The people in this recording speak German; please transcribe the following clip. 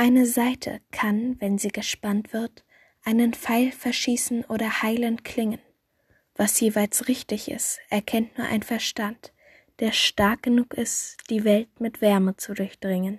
Eine Saite kann, wenn sie gespannt wird, einen Pfeil verschießen oder heilend klingen. Was jeweils richtig ist, erkennt nur ein Verstand, der stark genug ist, die Welt mit Wärme zu durchdringen.